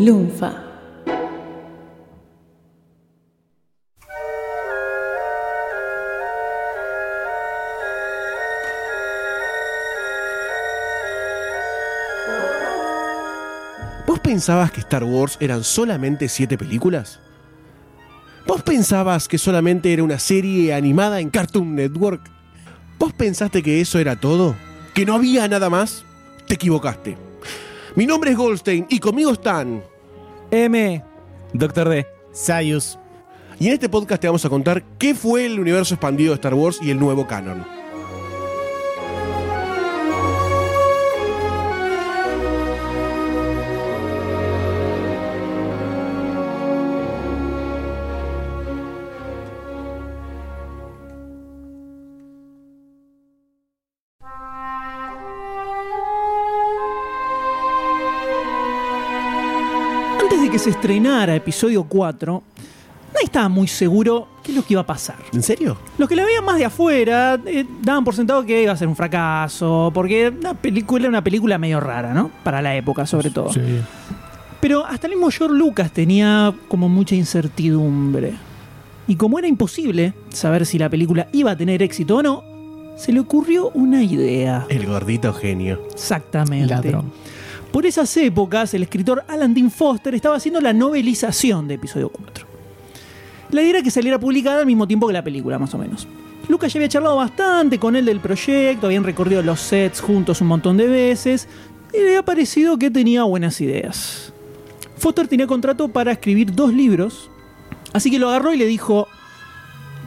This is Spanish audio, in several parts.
Lunfa. ¿Vos pensabas que Star Wars eran solamente siete películas? ¿Vos pensabas que solamente era una serie animada en Cartoon Network? ¿Vos pensaste que eso era todo? ¿Que no había nada más? Te equivocaste. Mi nombre es Goldstein y conmigo están. M. Doctor D. Sayus. Y en este podcast te vamos a contar qué fue el universo expandido de Star Wars y el nuevo canon. Se estrenara episodio 4, nadie estaba muy seguro qué es lo que iba a pasar. ¿En serio? Los que la veían más de afuera eh, daban por sentado que iba a ser un fracaso, porque la película era una película medio rara, ¿no? Para la época, sobre todo. Pero hasta el mismo George Lucas tenía como mucha incertidumbre. Y como era imposible saber si la película iba a tener éxito o no, se le ocurrió una idea. El gordito genio. Exactamente. Ladrón. Por esas épocas, el escritor Alan Dean Foster estaba haciendo la novelización de episodio 4. La idea era que saliera publicada al mismo tiempo que la película, más o menos. Lucas ya había charlado bastante con él del proyecto, habían recorrido los sets juntos un montón de veces, y le había parecido que tenía buenas ideas. Foster tenía contrato para escribir dos libros, así que lo agarró y le dijo,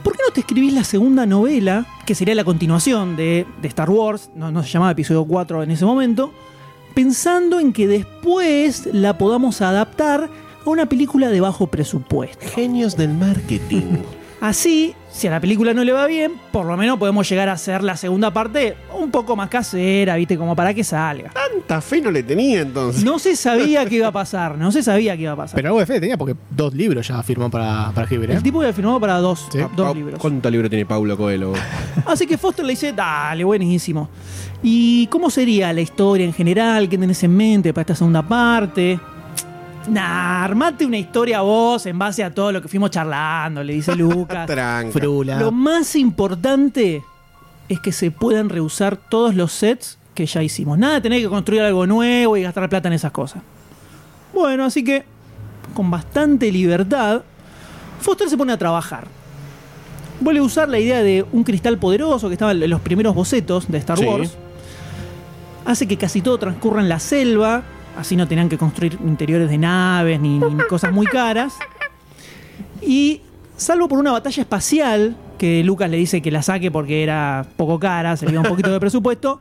¿por qué no te escribís la segunda novela, que sería la continuación de, Star Wars, no, no se llamaba episodio 4 en ese momento, pensando en que después la podamos adaptar a una película de bajo presupuesto. Genios del marketing. Así, si a la película no le va bien, por lo menos podemos llegar a hacer la segunda parte un poco más casera, ¿viste? Como para que salga. Tanta fe no le tenía entonces. No se sabía qué iba a pasar, no se sabía qué iba a pasar. Pero algo de fe tenía porque dos libros ya firmó para, para escribir, ¿eh? el tipo había firmado para dos, Sí. dos Pa- libros. ¿Cuánto libro tiene Paulo Coelho? Así que Foster le dice, dale, buenísimo. ¿Y cómo sería la historia en general? ¿Qué tenés en mente para esta segunda parte? Nah, armate una historia vos en base a todo lo que fuimos charlando, le dice Lucas. Tranca. Frula. Lo más importante es que se puedan reusar todos los sets que ya hicimos. Nada de tener que construir algo nuevo y gastar plata en esas cosas. Bueno, así que con bastante libertad, Foster se pone a trabajar. Vuelve a usar la idea de un cristal poderoso que estaba en los primeros bocetos de Star Sí. Wars. Hace que casi todo transcurra en la selva, así no tenían que construir interiores de naves ni, cosas muy caras. Y salvo por una batalla espacial, que Lucas le dice que la saque porque era poco cara, se le iba un poquito de presupuesto,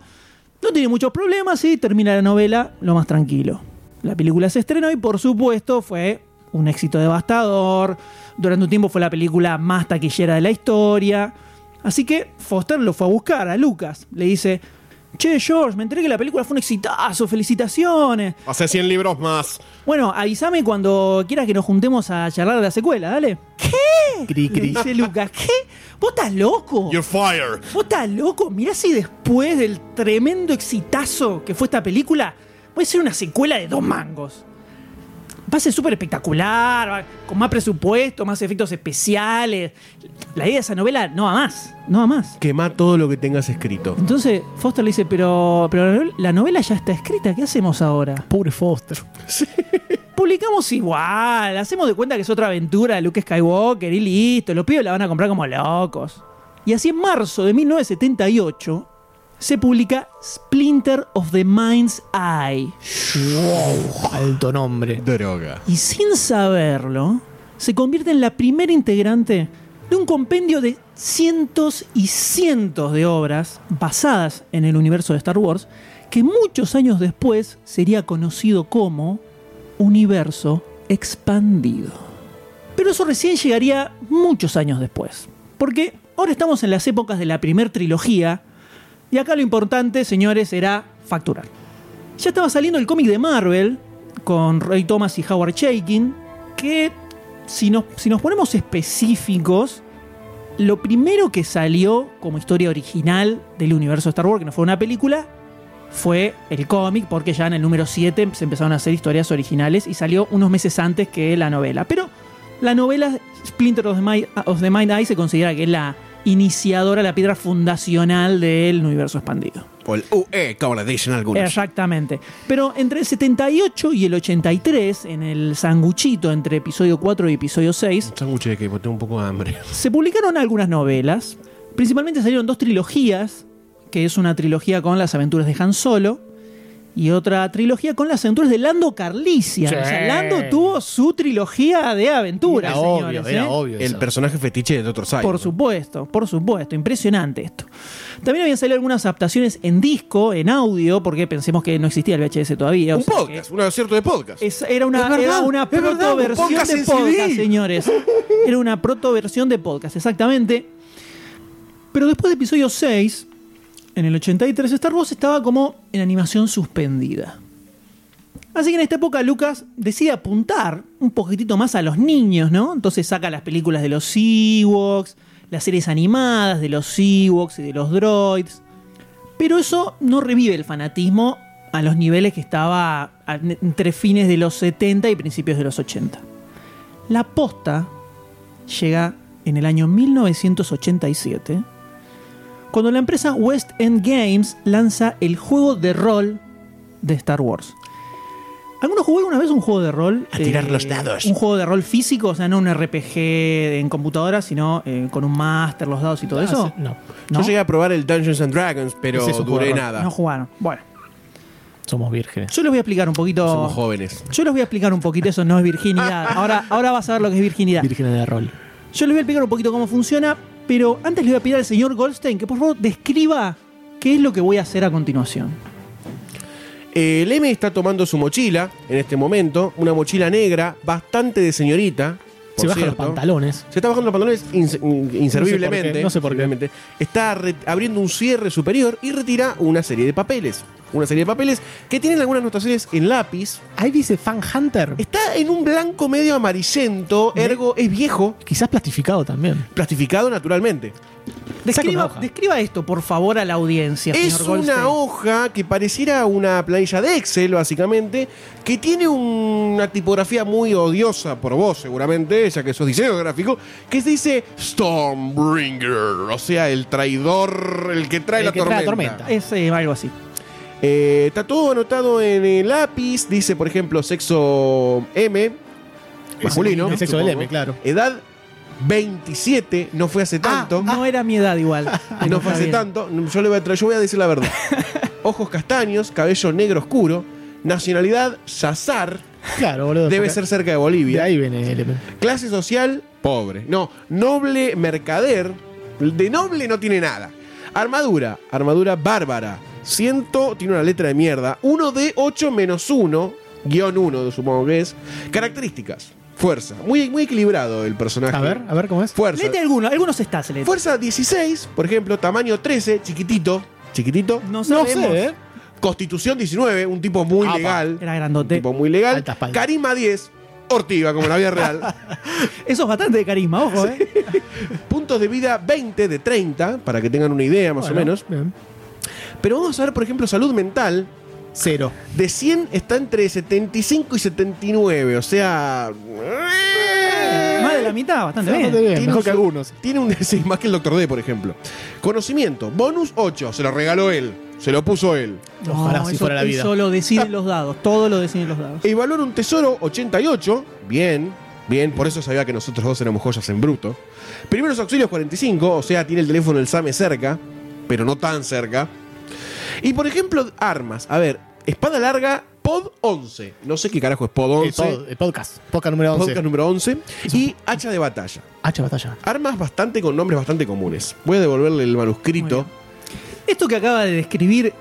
no tiene muchos problemas y termina la novela lo más tranquilo. La película se estrenó y por supuesto fue un éxito devastador. Durante un tiempo fue la película más taquillera de la historia. Así que Foster lo fue a buscar a Lucas. Le dice, che George, me enteré que la película fue un exitazo, felicitaciones. Hace 100 libros más. Bueno, avísame cuando quieras que nos juntemos a charlar de la secuela, dale. ¿Qué? Cri, Le dice Lucas, ¿qué? ¿Vos estás loco? You're fired. ¿Vos estás loco? Mirá si después del tremendo exitazo que fue esta película, puede ser una secuela de dos mangos. Va a ser súper espectacular, con más presupuesto, más efectos especiales. La idea de esa novela no va más, no va más. Quema todo lo que tengas escrito. Entonces Foster le dice, pero, pero la novela- la novela ya está escrita, ¿qué hacemos ahora? Pobre Foster. Publicamos igual, hacemos de cuenta que es otra aventura de Luke Skywalker y listo, los pibes la van a comprar como locos. Y así en marzo de 1978 se publica Splinter of the Mind's Eye. Alto nombre. Droga. Y sin saberlo, se convierte en la primera integrante de un compendio de cientos y cientos de obras basadas en el universo de Star Wars, que muchos años después sería conocido como Universo Expandido. Pero eso recién llegaría muchos años después, porque ahora estamos en las épocas de la primer trilogía, y acá lo importante, señores, era facturar. Ya estaba saliendo el cómic de Marvel con Roy Thomas y Howard Chaykin, que si nos, si nos ponemos específicos, lo primero que salió como historia original del universo Star Wars, que no fue una película, fue el cómic, porque ya en el número 7 se empezaron a hacer historias originales y salió unos meses antes que la novela. Pero la novela Splinter of the Mind Eye se considera que es la iniciadora, la piedra fundacional del universo expandido. O el UE, como le dicen algunos. Exactamente. Pero entre el 78 y el 83, en el sanguchito entre episodio 4 y episodio 6, Un sándwich de que tengo un poco de hambre. se publicaron algunas novelas. Principalmente salieron dos trilogías, que es una trilogía con las aventuras de Han Solo y otra trilogía con las aventuras de Lando Carlisian. Sí. O sea, Lando tuvo su trilogía de aventuras, Era señores. obvio, era ¿eh? obvio. El eso. personaje fetiche de Dr. Science. Por supuesto, por supuesto. Impresionante esto. También habían salido algunas adaptaciones en disco, en audio, porque pensemos que no existía el VHS todavía. o Un sea podcast, un acierto de podcast. es- era una, Es verdad, era una protoversión de podcast, CD. señores. Era una protoversión de podcast, exactamente. Pero después de episodio 6, en el 83, Star Wars estaba como en animación suspendida. Así que en esta época Lucas decide apuntar un poquitito más a los niños, ¿no? Entonces saca las películas de los Ewoks, las series animadas de los Ewoks y de los droids. Pero eso no revive el fanatismo a los niveles que estaba entre fines de los 70 y principios de los 80. La posta llega en el año 1987, cuando la empresa West End Games lanza el juego de rol de Star Wars. ¿Alguno jugó alguna vez un juego de rol? A tirar los dados. Un juego de rol físico, o sea, no un RPG en computadora, sino eh, con un máster, los dados y todo eso. No, ¿No? Yo llegué a probar el Dungeons and Dragons, pero es duré nada. No jugaron. Bueno, somos vírgenes. yo les voy a explicar un poquito. Somos jóvenes. Yo les voy a explicar un poquito, eso no es virginidad. Ahora, ahora vas a ver lo que es virginidad. Vírgenes de rol. Yo les voy a explicar un poquito cómo funciona, pero antes le voy a pedir al señor Goldstein que por favor describa qué es lo que voy a hacer a continuación. El M está tomando su mochila en este momento, una mochila negra, bastante de señorita. por Se bajan los pantalones. Se está bajando los pantalones ins- in- inserviblemente. No sé por qué, no sé por qué. inserviblemente. Está abriendo un cierre superior y retira una serie de papeles. Una serie de papeles que tienen algunas anotaciones en lápiz. Ahí dice Fan Hunter. Está en un blanco medio amarillento, ergo es viejo, Quizás plastificado también. plastificado naturalmente. Describa, describa esto, por favor, a la audiencia, Es señor una hoja que pareciera una planilla de Excel, básicamente, que tiene una tipografía muy odiosa por vos, seguramente, ya que sos diseño gráfico, que se dice Stormbringer, o sea, el traidor, el que trae, El la, que trae tormenta. la tormenta. Es eh, algo así. Eh, está todo anotado en el lápiz, dice, por ejemplo, sexo M, masculino. el sexo del. M, claro. Edad 27, no fue hace tanto. No era mi edad igual. no fue hace bien. tanto. Yo, le voy a yo voy a decir la verdad. Ojos castaños, cabello negro oscuro, nacionalidad Yazar, Claro, boludo. debe ser cerca de De Bolivia. ahí viene el M. Clase social, pobre. No, noble mercader, de noble no tiene nada. Armadura, armadura bárbara. Ciento, tiene una letra de mierda. 1 de 8 menos 1, guion 1 supongo que es. Características, fuerza. Muy, muy equilibrado el personaje. A ver, a ver cómo es. Fuerza. Lete algunos, algunos stats, lete. Fuerza 16, por ejemplo, tamaño 13, chiquitito. Chiquitito. No No sabemos. sé, ¿eh? Constitución 19, un tipo muy Apa. legal. Era Un grandote. tipo muy legal. Carisma 10, Ortiga, como en la vida real. Eso es bastante de carisma, ojo, ¿eh? Puntos de vida 20 de 30, para que tengan una idea más Bueno, o menos. bien. Pero vamos a ver, por ejemplo, salud mental. Cero. De 100 está entre 75 y 79, o sea... Más de la mitad, bastante bien. Bastante bien, Tiene mejor un que algunos. Tiene un sí, más que el Doctor D, por ejemplo. Conocimiento, bonus 8, se lo regaló él, se lo puso él. Ojalá si eso, fuera la vida. Eso lo deciden los dados, todo lo deciden los dados. Y valor un tesoro 88, bien, bien, por eso sabía que nosotros dos éramos joyas en bruto. Primeros auxilios 45, o sea, tiene el teléfono del SAME cerca, pero no tan cerca. Y por ejemplo, armas, a ver, espada larga pod 11, no sé qué carajo es pod El, 11, pod- el podcast. Podcast número 11. podcast número 11, y hacha de batalla. Hacha batalla. Armas bastante con nombres bastante comunes. Voy a devolverle el manuscrito. Esto que acaba de describir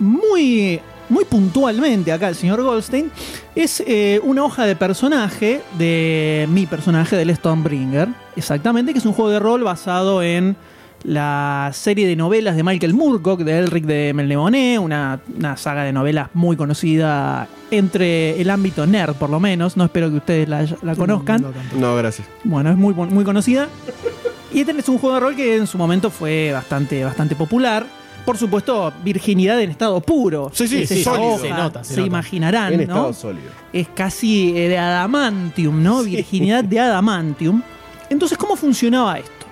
muy, muy puntualmente acá el señor Goldstein es eh, una hoja de personaje de mi personaje del Stormbringer, exactamente, que es un juego de rol basado en la serie de novelas de Michael Moorcock, de Elric de Melnemoné, una, una saga de novelas muy conocida entre el ámbito nerd, por lo menos. No espero que ustedes la, la conozcan. No gracias. Bueno, es muy, muy conocida. Y este es un juego de rol que en su momento fue bastante, bastante popular. Por supuesto, virginidad en estado puro. Sí, sí, Sí, sólido. hoja, se nota, se se nota. imaginarán, En ¿no? estado sólido. es casi eh, de adamantium, ¿no? Sí. Virginidad de adamantium. Entonces, ¿cómo funcionaba esto?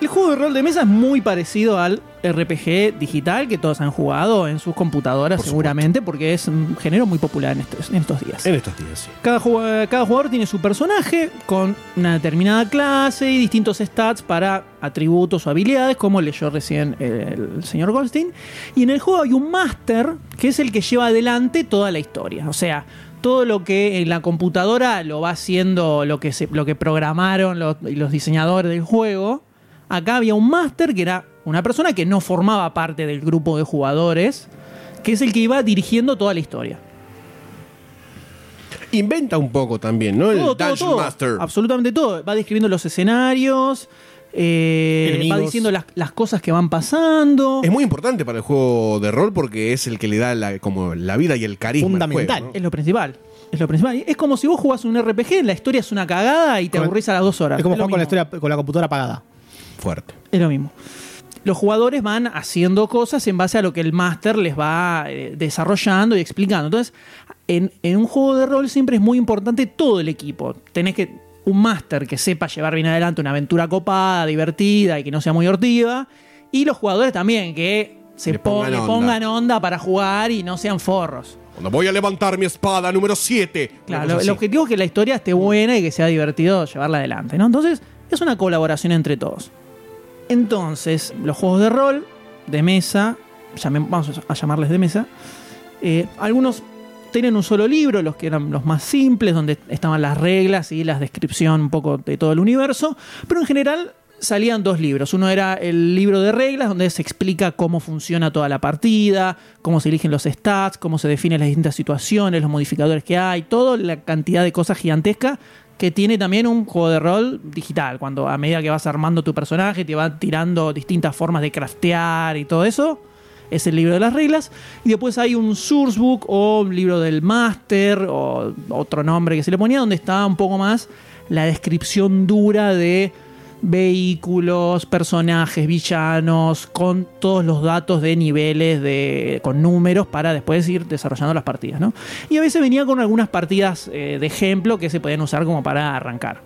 El juego de rol de mesa es muy parecido al RPG digital que todos han jugado en sus computadoras Por seguramente porque es un género muy popular en estos, en estos días. En estos días, sí. Cada jugador, cada jugador tiene su personaje con una determinada clase y distintos stats para atributos o habilidades, como leyó recién el, el señor Goldstein. Y en el juego hay un máster que es el que lleva adelante toda la historia. O sea, todo lo que en la computadora lo va haciendo lo que, se, lo que programaron los, los diseñadores del juego. Acá había un máster que era una persona que no formaba parte del grupo de jugadores, que es el que iba dirigiendo toda la historia. Inventa un poco también, ¿no? El todo, Dungeon todo. Master. Absolutamente todo. Va describiendo los escenarios, eh, va diciendo las, las cosas que van pasando. Es muy importante para el juego de rol porque es el que le da la, como la vida y el carisma al Fundamental. juego, Es lo principal. Es lo principal. Es como si vos jugás un RPG, la historia es una cagada y te Con- aburrís a las dos horas. Es como jugar con la, historia, con la computadora apagada. Fuerte. Es lo mismo. Los jugadores van haciendo cosas en base a lo que el máster les va eh, desarrollando y explicando. Entonces, en, en un juego de rol siempre es muy importante todo el equipo. Tenés que un máster que sepa llevar bien adelante una aventura copada, divertida y que no sea muy hortiva. Y los jugadores también, que se Le pongan onda. pongan onda para jugar y no sean forros. Cuando voy a levantar mi espada número 7. Claro, el objetivo es que la historia esté buena y que sea divertido llevarla adelante, ¿no? Entonces, es una colaboración entre todos. Entonces, los juegos de rol, de mesa, vamos a llamarles de mesa, eh, algunos tienen un solo libro, los que eran los más simples, donde estaban las reglas y la descripción un poco de todo el universo, pero en general salían dos libros. Uno era el libro de reglas, donde se explica cómo funciona toda la partida, cómo se eligen los stats, cómo se definen las distintas situaciones, los modificadores que hay, toda la cantidad de cosas gigantescas que tiene también un juego de rol digital, cuando a medida que vas armando tu personaje te van tirando distintas formas de craftear y todo eso. Es el libro de las reglas. Y después hay un sourcebook o un libro del máster o otro nombre que se le ponía, donde está un poco más la descripción dura de vehículos, personajes, villanos, con todos los datos de niveles, de, con números para después ir desarrollando las partidas. ¿no? Y a veces venía con algunas partidas eh, de ejemplo que se podían usar como para arrancar.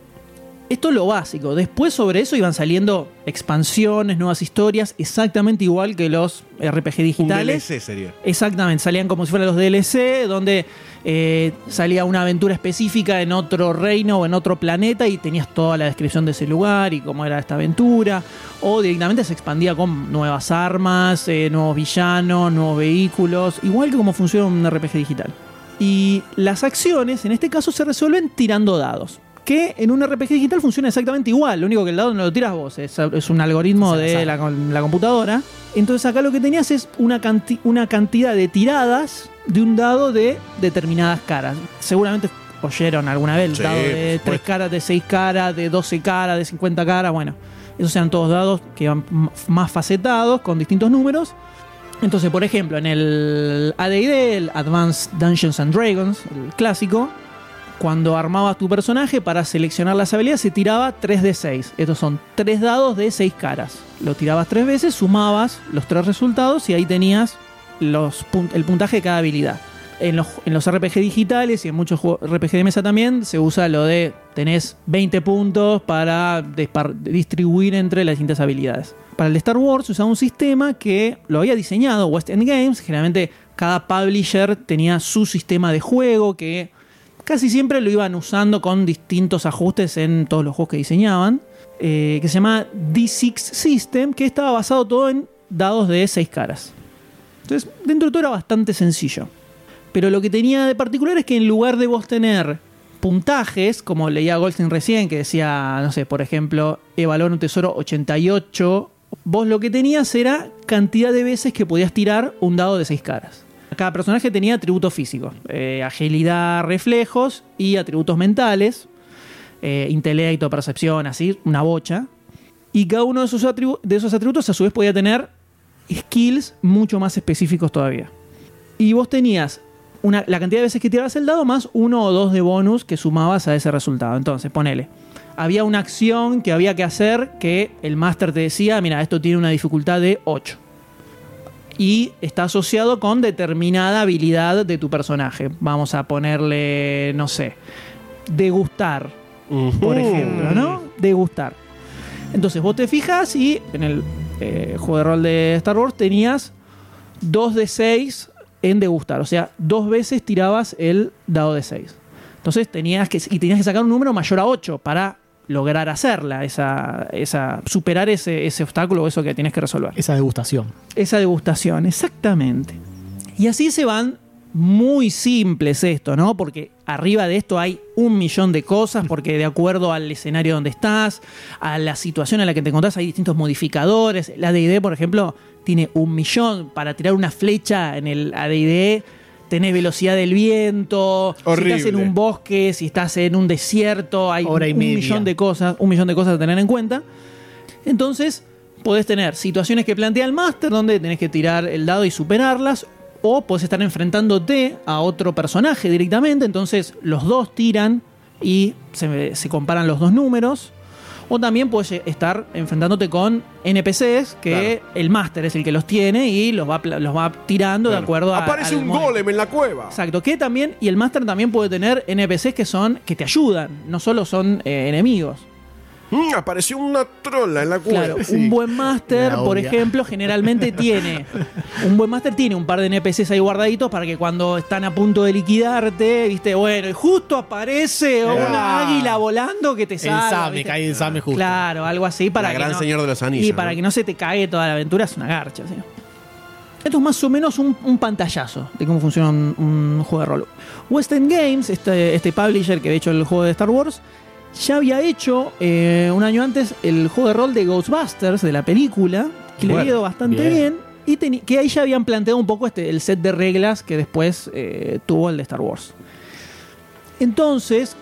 Esto es lo básico. Después sobre eso iban saliendo expansiones, nuevas historias, exactamente igual que los RPG Un digitales. DLC sería. Exactamente, salían como si fueran los DLC, donde eh, salía una aventura específica en otro reino o en otro planeta y tenías toda la descripción de ese lugar y cómo era esta aventura. O directamente se expandía con nuevas armas, eh, nuevos villanos, nuevos vehículos, igual que como funciona un RPG digital. Y las acciones, en este caso, se resuelven tirando dados. Que en un RPG digital funciona exactamente igual. Lo único que el dado no lo tiras vos, es, es un algoritmo de la, computadora. Entonces acá lo que tenías es una, canti- una cantidad de tiradas de un dado de determinadas caras. Seguramente oyeron alguna vez el Sí, dado de. 3 caras, de 6 caras, de 12 caras, de 50 caras. Bueno, esos eran todos dados que van más facetados con distintos números. Entonces, por ejemplo, en el AD&D, el Advanced Dungeons and Dragons, el clásico, cuando armabas tu personaje para seleccionar las habilidades se tiraba 3 de 6. Estos son 3 dados de 6 caras. Lo tirabas 3 veces, sumabas los 3 resultados y ahí tenías el puntaje de cada habilidad. En los, RPG digitales y en muchos RPG de mesa también se usa lo de tenés 20 puntos para distribuir entre las distintas habilidades. Para el Star Wars se usaba un sistema que lo había diseñado West End Games. Generalmente cada publisher tenía su sistema de juego que casi siempre lo iban usando con distintos ajustes en todos los juegos que diseñaban, eh, que se llama D6 System, que estaba basado todo en dados de 6 caras. Entonces, dentro de todo era bastante sencillo. Pero lo que tenía de particular es que en lugar de vos tener puntajes, como leía Goldstein recién, que decía, no sé, por ejemplo, evaluar un tesoro 88, vos lo que tenías era cantidad de veces que podías tirar un dado de 6 caras. Cada personaje tenía atributos físicos, eh, agilidad, reflejos y atributos mentales, eh, intelecto, percepción, así, una bocha. Y cada uno de esos, atributos a su vez podía tener skills mucho más específicos todavía. Y vos tenías la cantidad de veces que tirabas el dado más uno o dos de bonus que sumabas a ese resultado. Entonces, ponele. Había una acción que había que hacer que el máster te decía, mira, esto tiene una dificultad de 8. Y está asociado con determinada habilidad de tu personaje. Vamos a ponerle, no sé, degustar, por ejemplo, ¿no? Degustar. Entonces vos te fijas y en el eh, juego de rol de Star Wars tenías 2 de 6 en degustar. O sea, dos veces tirabas el dado de 6. Entonces tenías que, y tenías que sacar un número mayor a 8 para lograr hacerla, esa, esa, superar ese, ese obstáculo o eso que tienes que resolver. Esa degustación. Esa degustación, exactamente. Y así se van muy simples esto, ¿no? Porque arriba de esto hay un millón de cosas, porque de acuerdo al escenario donde estás, a la situación en la que te encontrás, hay distintos modificadores. La ADD, por ejemplo, tiene un millón. Para tirar una flecha en el ADD tenés velocidad del viento, si estás en un bosque, si estás en un desierto, hay un millón de cosas, un millón de cosas a tener en cuenta. Entonces, podés tener situaciones que plantea el máster donde tenés que tirar el dado y superarlas, o podés estar enfrentándote a otro personaje directamente, entonces los dos tiran y se, se comparan los dos números. O también puedes estar enfrentándote con NPCs que el máster es el que los tiene y los va, los va tirando de acuerdo a. Aparece un golem en la cueva. Exacto. Que también. Y el máster también puede tener NPCs que son. que te ayudan. No solo son eh, enemigos. Mm, apareció una trola en la cueva. Claro, un buen máster, por ejemplo, generalmente tiene. Un buen máster tiene un par de NPCs ahí guardaditos para que cuando están a punto de liquidarte, viste, bueno, y justo aparece una águila volando que te salva. El Same, cae el Same justo. Claro, algo así para La que. gran no- señor de los anillos. Y para ¿no? que no se te cague toda la aventura, es una garcha, ¿sí? Esto es más o menos un, un pantallazo de cómo funciona un, un juego de rol. West End Games, este, este publisher que había hecho el juego de Star Wars, ya había hecho eh, un año antes el juego de rol de Ghostbusters, de la película, que le había ido bastante bien. bien. y que ahí ya habían planteado un poco este, el set de reglas que después eh, tuvo el de Star Wars. Entonces,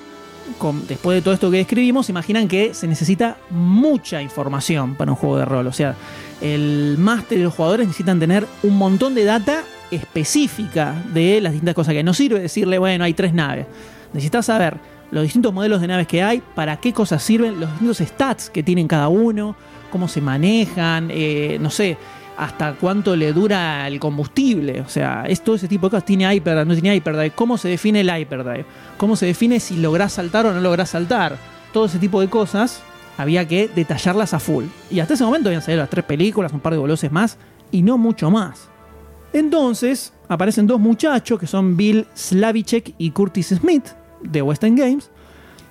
con- después de todo esto que describimos, imaginan que se necesita mucha información para un juego de rol. O sea, el máster y los jugadores necesitan tener un montón de data específica de las distintas cosas que hay. no sirve decirle, bueno, hay tres naves. Necesitas saber los distintos modelos de naves que hay, para qué cosas sirven, los distintos stats que tienen cada uno, cómo se manejan, eh, no sé, hasta cuánto le dura el combustible. O sea, es todo ese tipo de cosas. ¿Tiene hyperdrive? ¿No tiene hyperdrive? ¿Cómo se define el hyperdrive? ¿Cómo se define si lográs saltar o no lográs saltar? Todo ese tipo de cosas había que detallarlas a full. Y hasta ese momento habían salido las tres películas, un par de boluses más, y no mucho más. Entonces aparecen dos muchachos que son Bill Slavicek y Curtis Smith de West End Games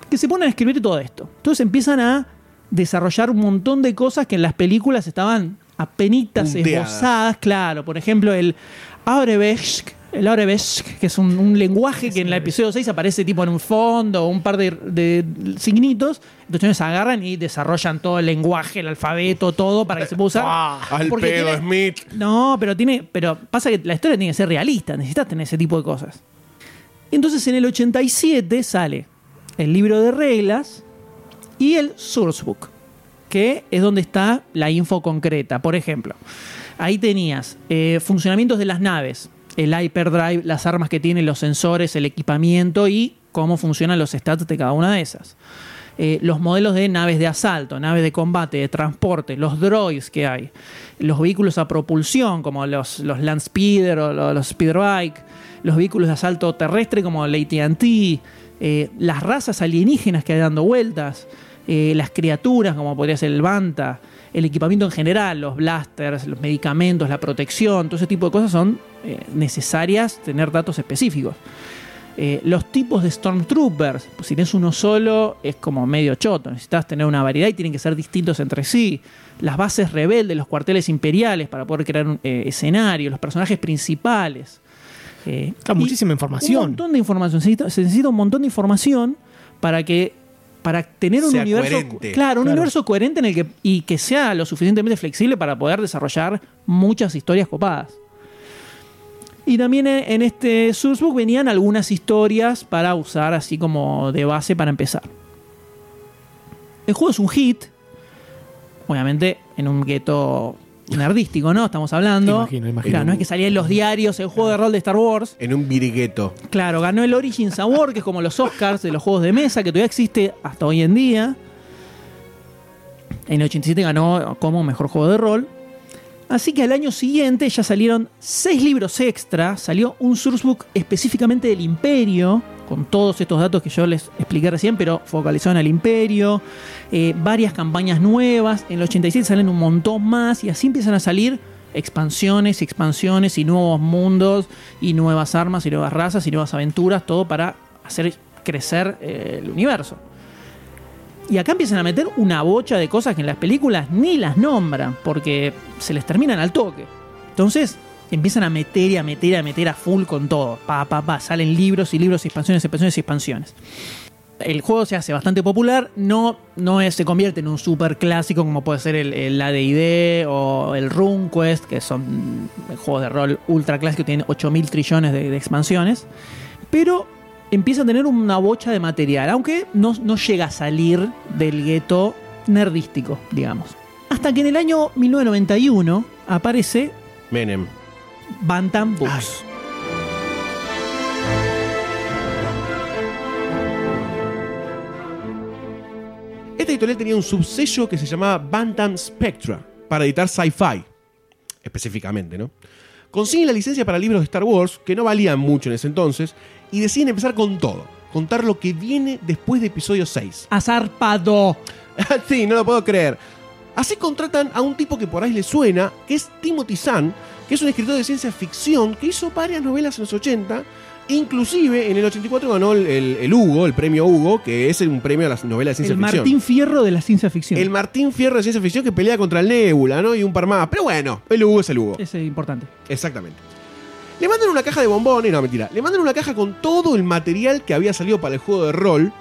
que se ponen a escribir todo esto. Entonces empiezan a desarrollar un montón de cosas que en las películas estaban apenitas Punteadas. esbozadas. Claro, por ejemplo, el Aurebesk, el Aurebesk, que es un, un lenguaje que en el episodio 6 aparece tipo en un fondo, un par de, de signitos. Entonces ellos agarran y desarrollan todo el lenguaje, el alfabeto, todo para que se pueda usar. Al Porque pedo, tiene- Smith. no, pero tiene. Pero pasa que la historia tiene que ser realista. Necesitas tener ese tipo de cosas. Y entonces en el 87 sale el libro de reglas y el sourcebook, que es donde está la info concreta. Por ejemplo, ahí tenías eh, funcionamientos de las naves, el hyperdrive, las armas que tienen, los sensores, el equipamiento y cómo funcionan los stats de cada una de esas. Eh, los modelos de naves de asalto, naves de combate, de transporte, los droids que hay, los vehículos a propulsión como los, los Land Speeder o los, los Speederbike, los vehículos de asalto terrestre como el AT&T, eh, las razas alienígenas que hay dando vueltas, eh, las criaturas como podría ser el Banta, el equipamiento en general, los blasters, los medicamentos, la protección, todo ese tipo de cosas son necesarias tener datos específicos. Eh, los tipos de Stormtroopers, pues si tienes uno solo es como medio choto, necesitas tener una variedad y tienen que ser distintos entre sí. Las bases rebeldes, los cuarteles imperiales para poder crear un eh, escenario, los personajes principales. Eh, muchísima información. Un montón de información. Se necesita, se necesita un montón de información para que para tener un Sea universo coherente. claro un Claro. universo coherente en el que y que sea lo suficientemente flexible para poder desarrollar muchas historias copadas y también en este sourcebook venían algunas historias para usar así como de base para empezar el juego es un hit obviamente en un gueto nerdístico no estamos hablando Imagino, imagino. Claro, no es que salía en los diarios el juego de rol de Star Wars En un virgueto. Claro, ganó el Origins Award, que es como los Oscars de los juegos de mesa, que todavía existe hasta hoy en día. En el 87 ganó como mejor juego de rol. Así que al año siguiente ya salieron seis libros extra, salió un sourcebook específicamente del Imperio, con todos estos datos que yo les expliqué recién, pero focalizado en el Imperio, eh, varias campañas nuevas, en el 86 salen un montón más y así empiezan a salir expansiones y expansiones y nuevos mundos y nuevas armas y nuevas razas y nuevas aventuras, todo para hacer crecer eh, el universo. Y acá empiezan a meter una bocha de cosas que en las películas ni las nombran, porque se les terminan al toque. Entonces empiezan a meter y a meter y a meter a full con todo. Pa, pa, pa, salen libros y libros, expansiones, expansiones y expansiones. El juego se hace bastante popular, no, no se convierte en un super clásico como puede ser el, el AD&D o el RuneQuest, que son juegos de rol ultra clásicos, tienen 8000 trillones de, de expansiones, pero empieza a tener una bocha de material, aunque no, no llega a salir del gueto nerdístico, digamos. Hasta que en el año 1991 aparece Menem. Bantam Books. Esta editorial tenía un subsello que se llamaba Bantam Spectra para editar sci-fi, específicamente, ¿no? Consiguen la licencia para libros de Star Wars, que no valían mucho en ese entonces, y deciden empezar con todo, contar lo que viene después de episodio 6. Azarpado. sí, no lo puedo creer. Así contratan a un tipo que por ahí le suena, que es Timothy Zahn, que es un escritor de ciencia ficción que hizo varias novelas en los 80. Inclusive en el 84 ganó el, el- el Hugo, el premio Hugo, que es un premio a las novelas de ciencia El ficción. Martín Fierro de la ciencia ficción. El Martín Fierro de ciencia ficción que pelea contra el Nebula, ¿no? Y un par más. Pero bueno, el Hugo es el Hugo. Ese es importante. Exactamente. Le mandan una caja de bombones, no, mentira. Le mandan una caja con todo el material que había salido para el juego de rol.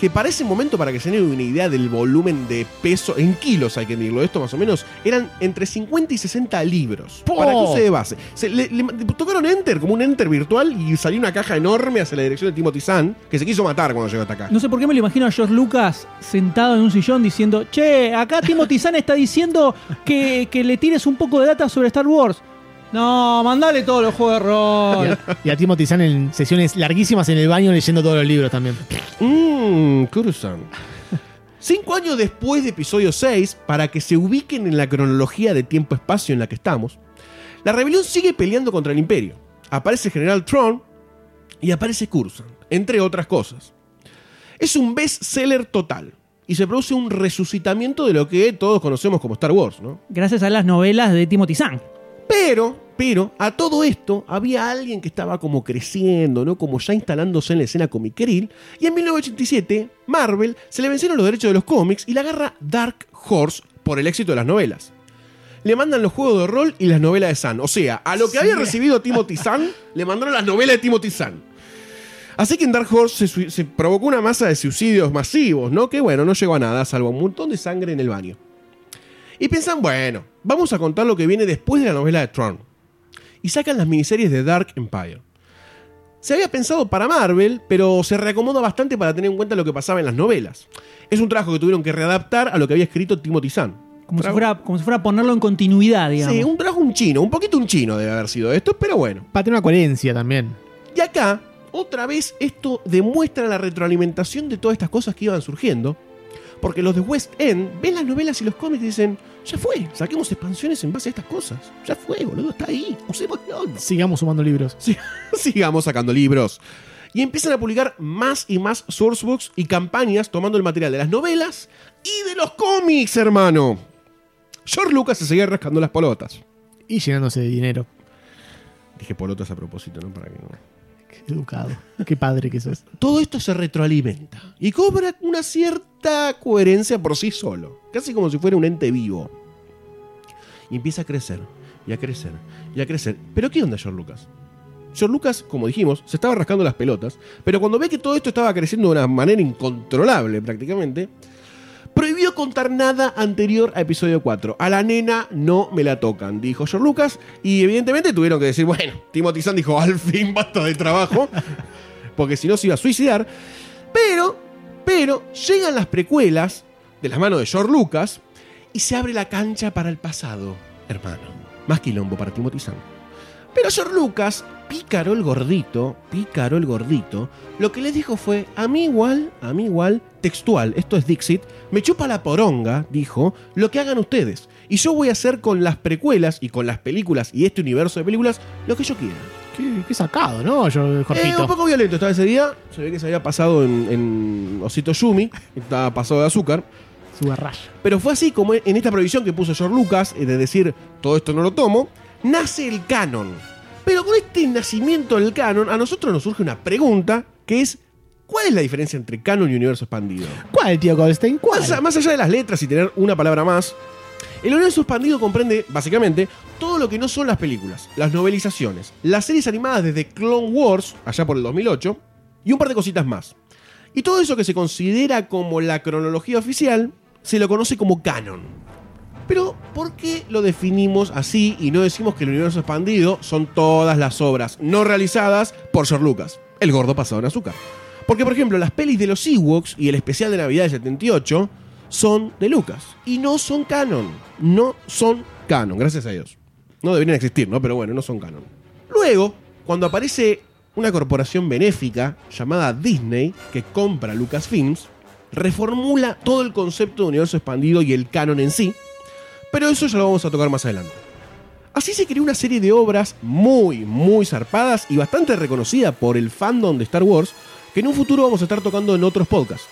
Que para ese momento, para que se den una idea del volumen de peso, en kilos hay que decirlo, esto más o menos, eran entre 50 y 60 libros. ¡Po! Para que use de base. Se, le, le- tocaron Enter, como un Enter virtual, y salió una caja enorme hacia la dirección de Timothy Zahn, que se quiso matar cuando llegó hasta acá. No sé por qué me lo imagino a George Lucas sentado en un sillón diciendo, che, acá Timothy Zahn está diciendo que, que le tires un poco de data sobre Star Wars. No, mandale todos los juegos de Y rol. a, y a Timothy Zahn en sesiones larguísimas en el baño leyendo todos los libros también. Mmm, Kurusan. Cinco años después de episodio 6, para que se ubiquen en la cronología de tiempo-espacio en la que estamos, la rebelión sigue peleando contra el Imperio. Aparece General Tron y aparece Kurusan, entre otras cosas. Es un best-seller total y se produce un resucitamiento de lo que todos conocemos como Star Wars, ¿no? Gracias a las novelas de Timothy Zahn. Pero, pero, a todo esto había alguien que estaba como creciendo, ¿no? Como ya instalándose en la escena comiqueril. Y en 1987, Marvel se le vencieron los derechos de los cómics y la agarra Dark Horse por el éxito de las novelas. Le mandan los juegos de rol y las novelas de Zahn. O sea, a lo que había recibido Timothy Zahn, le mandaron las novelas de Timothy Zahn. Así que en Dark Horse se, se provocó una masa de suicidios masivos, ¿no? Que bueno, no llegó a nada, salvo un montón de sangre en el baño. Y piensan, bueno, vamos a contar lo que viene después de la novela de Tron. Y sacan las miniseries de Dark Empire. Se había pensado para Marvel, pero se reacomoda bastante para tener en cuenta lo que pasaba en las novelas. Es un trabajo que tuvieron que readaptar a lo que había escrito Timothy Zahn. Como si, fuera, como si fuera ponerlo en continuidad, digamos. Sí, un trabajo un chino, un poquito un chino debe haber sido esto, pero bueno. Para tener una coherencia también. Y acá, otra vez, esto demuestra la retroalimentación de todas estas cosas que iban surgiendo. Porque los de West End ven las novelas y los cómics y dicen, ya fue, saquemos expansiones en base a estas cosas. Ya fue, boludo, está ahí, usémoslo. Sigamos sumando libros. Sí, sigamos sacando libros. Y empiezan a publicar más y más sourcebooks y campañas tomando el material de las novelas y de los cómics, hermano. George Lucas se seguía rascando las polotas. Y llenándose de dinero. Dije polotas a propósito, ¿no? Para que no. Educado. Qué padre que sos. todo esto se retroalimenta y cobra una cierta coherencia por sí solo, casi como si fuera un ente vivo. Y empieza a crecer, y a crecer, y a crecer. Pero ¿qué onda George Lucas? George Lucas, como dijimos, se estaba rascando las pelotas, pero cuando ve que todo esto estaba creciendo de una manera incontrolable prácticamente, prohibió contar nada anterior a episodio 4. A la nena no me la tocan, dijo George Lucas, y evidentemente tuvieron que decir, bueno, Timothy Zahn dijo, al fin basta de trabajo, porque si no se iba a suicidar. Pero, pero, llegan las precuelas de las manos de George Lucas y se abre la cancha para el pasado, hermano. Más quilombo para Timothy Zahn. Pero George Lucas, pícaro el gordito, pícaro el gordito, lo que les dijo fue, a mí igual, a mí igual, textual, esto es Dixit, me chupa la poronga, dijo, lo que hagan ustedes. Y yo voy a hacer con las precuelas y con las películas y este universo de películas lo que yo quiera. Qué, qué sacado, ¿no, yo, Eh, un poco violento estaba ese día. Se ve que se había pasado en, en Osito Yumi. Estaba pasado de azúcar. Su. Pero fue así como en esta prohibición que puso George Lucas, eh, de decir todo esto no lo tomo, nace el canon. Pero con este nacimiento del canon, a nosotros nos surge una pregunta que es: ¿cuál es la diferencia entre canon y universo expandido? ¿Cuál, tío Goldstein? ¿Cuál? Más, más allá de las letras y tener una palabra más, el universo expandido comprende, básicamente, todo lo que no son las películas, las novelizaciones, las series animadas desde Clone Wars, allá por el 2008, y un par de cositas más. Y todo eso que se considera como la cronología oficial, se lo conoce como canon. Pero, ¿por qué lo definimos así y no decimos que el universo expandido son todas las obras no realizadas por George Lucas, el gordo pasado en azúcar? Porque, por ejemplo, las pelis de los Ewoks y el especial de Navidad del 78 son de Lucas. Y no son canon. No son canon, gracias a Dios. No deberían existir, ¿no? Pero bueno, no son canon. Luego, cuando aparece una corporación benéfica llamada Disney, que compra Lucasfilms, reformula todo el concepto de universo expandido y el canon en sí. Pero eso ya lo vamos a tocar más adelante. Así se creó una serie de obras muy, muy zarpadas y bastante reconocida por el fandom de Star Wars, que en un futuro vamos a estar tocando en otros podcasts.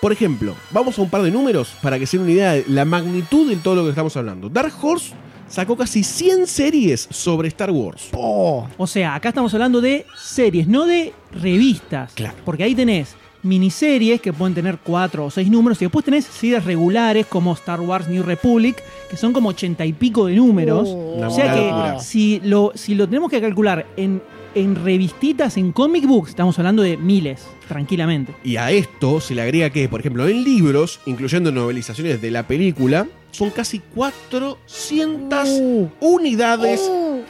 Por ejemplo, vamos a un par de números para que se den una idea de la magnitud de todo lo que estamos hablando. Dark Horse sacó casi 100 series sobre Star Wars. Oh, O sea, acá estamos hablando de series, no de revistas. Claro. Porque ahí tenés miniseries que pueden tener cuatro o seis números y después tenés series regulares como Star Wars New Republic que son como ochenta y pico de números. Oh. o sea que locura. si lo, si lo tenemos que calcular en, en revistitas, en comic books, estamos hablando de miles, tranquilamente. Y a esto se le agrega que, por ejemplo, en libros, incluyendo novelizaciones de la película, son casi 400 Uh. unidades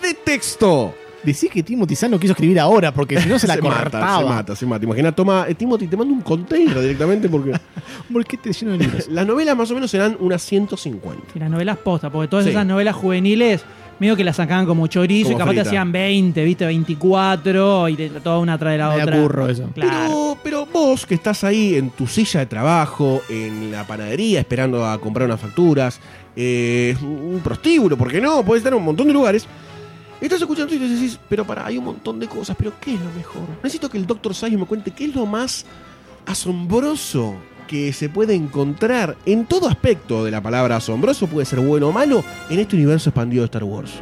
de texto. Decí que Timothy Zahn no quiso escribir ahora porque si no se la mata, cortaba. se mata, se mata. Imagina, toma, eh, Timothy, te mando un container directamente porque Un bolquete lleno de libros. las novelas más o menos serán unas 150. Y las novelas postas, porque todas Sí. esas novelas juveniles medio que las sacaban como chorizo Como y capaz te frita. hacían 20, viste, 24 y de- toda una tras de la Me da otra. curro eso. Claro. Pero, pero vos que estás ahí en tu silla de trabajo, en la panadería esperando a comprar unas facturas, eh, un prostíbulo, ¿por qué no? Puedes estar en un montón de lugares. Estás escuchando y te decís, pero para, hay un montón de cosas, pero ¿qué es lo mejor? Necesito que el Dr. Sayus me cuente qué es lo más asombroso que se puede encontrar en todo aspecto de la palabra asombroso, puede ser bueno o malo, en este universo expandido de Star Wars.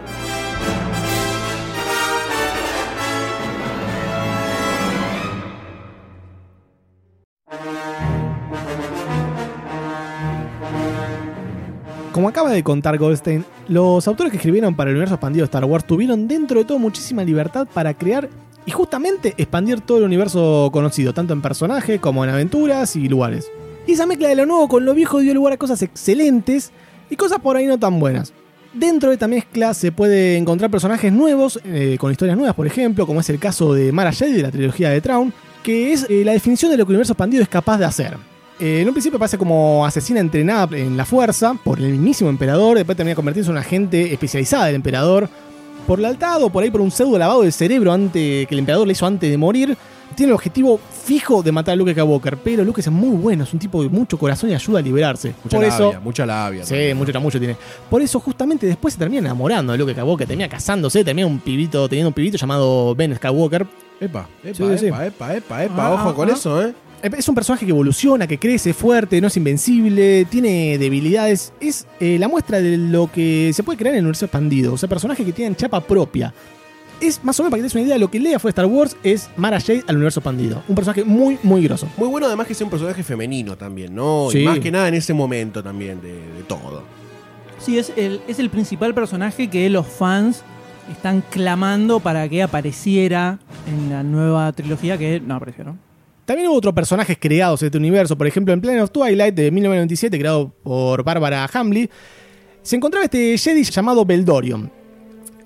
Como acaba de contar Goldstein, los autores que escribieron para el universo expandido de Star Wars tuvieron dentro de todo muchísima libertad para crear y justamente expandir todo el universo conocido, tanto en personajes como en aventuras y lugares. Y esa mezcla de lo nuevo con lo viejo dio lugar a cosas excelentes y cosas por ahí no tan buenas. Dentro de esta mezcla se puede encontrar personajes nuevos, eh, con historias nuevas, por ejemplo, como es el caso de Mara Jade de la trilogía de Traun, que es eh, la definición de lo que el universo expandido es capaz de hacer. Eh, en un principio pasa como asesina entrenada en la fuerza por el mismísimo emperador, después termina convirtiéndose en una agente especializada del emperador. Por lealtad o por ahí por un pseudo lavado del cerebro antes, que el emperador le hizo antes de morir, tiene el objetivo fijo de matar a Luke Skywalker. Pero Luke es muy bueno, es un tipo de mucho corazón y ayuda a liberarse. Mucha por labia, eso, mucha labia. Sí, mucho chamuyo tiene. Por eso, justamente después se termina enamorando de Luke Skywalker, termina casándose, termina un pibito, teniendo un pibito llamado Ben Skywalker. Epa, epa, Sí, sí. epa, epa, epa, epa, Ah, ojo ah, con ah. eso, ¿eh? Es un personaje que evoluciona, que crece fuerte, no es invencible, tiene debilidades. Es eh, la muestra de lo que se puede crear en el universo expandido. O sea, personajes que tienen chapa propia. Es más o menos para que te des una idea, lo que Lea fue Star Wars es Mara Jade al universo expandido. Un personaje muy, muy grosso. Muy bueno además que sea un personaje femenino también, ¿no? Sí. Y más que nada en ese momento también de, de todo. Sí, es el, es el principal personaje que los fans están clamando para que apareciera en la nueva trilogía que no apareció, ¿no? También hubo otros personajes creados en este universo. Por ejemplo, en Planet of Twilight de 1997, creado por Bárbara Hamley, se encontraba este Jedi llamado Beldorion.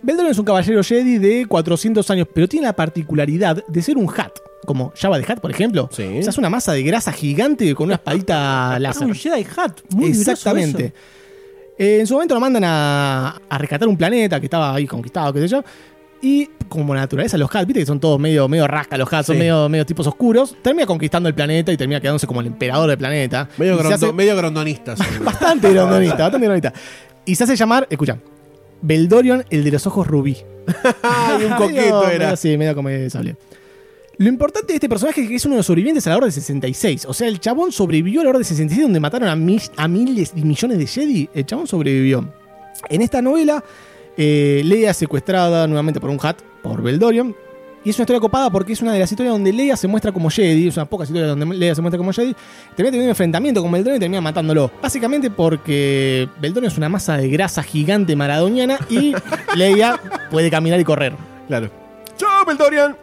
Beldorion es un caballero Jedi de 400 años, pero tiene la particularidad de ser un hat, como Java de Hat, por ejemplo. Sí. O sea, es una masa de grasa gigante con una espadita láser. un Jedi Hat, muy Exactamente. eso. Eh, en su momento lo mandan a, a rescatar un planeta que estaba ahí conquistado, qué sé yo. Y como la naturaleza los Hats, viste que son todos medio, medio rasca los Hats, son medio, medio tipos oscuros, termina conquistando el planeta y termina quedándose como el emperador del planeta. Medio, Y grondo- hace- medio grondonistas. Bastante grondonista, bastante grondonista. Y se hace llamar, escucha, Beldorion, el de los ojos rubí. Ay, un Medio- coqueto era. medio- sí, medio como sable. Lo importante de este personaje es que es uno de los sobrevivientes a la Orden 66. O sea, el chabón sobrevivió a la Orden 66 donde mataron a, a miles y millones de Jedi. El chabón sobrevivió. En esta novela, eh, Leia es secuestrada nuevamente por un Hat, por Beldorion. Y es una historia copada porque es una de las historias donde Leia se muestra como Jedi. Es una pocas historias donde Leia se muestra como Jedi. Termina teniendo un enfrentamiento con Beldorion y termina matándolo. Básicamente porque Beldorion es una masa de grasa gigante maradoniana y Leia puede caminar y correr. Claro. ¡Chao, Beldorian!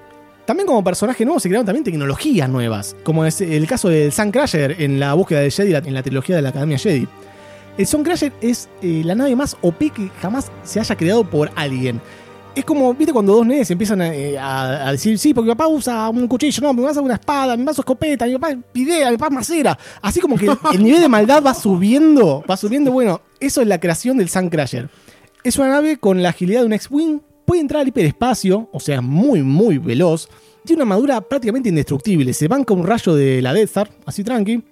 También como personaje nuevo se crearon también tecnologías nuevas, como es el caso del Sun Crusher en la búsqueda de Jedi en la trilogía de la Academia Jedi. El Sun Crusher es eh, la nave más OP que jamás se haya creado por alguien. Es como, viste, cuando dos nenes empiezan a, eh, decir, sí, porque mi papá usa un cuchillo, no, mi papá usa una espada, mi papá usa escopeta, mi papá pidea, mi papá es macera. Así como que el, el nivel de maldad va subiendo, va subiendo. Bueno, eso es la creación del Sun Crusher. Es una nave con la agilidad de un X-Wing, puede entrar al hiperespacio, o sea, muy, muy veloz. Tiene una armadura prácticamente indestructible, se banca un rayo de la Death Star, así tranqui.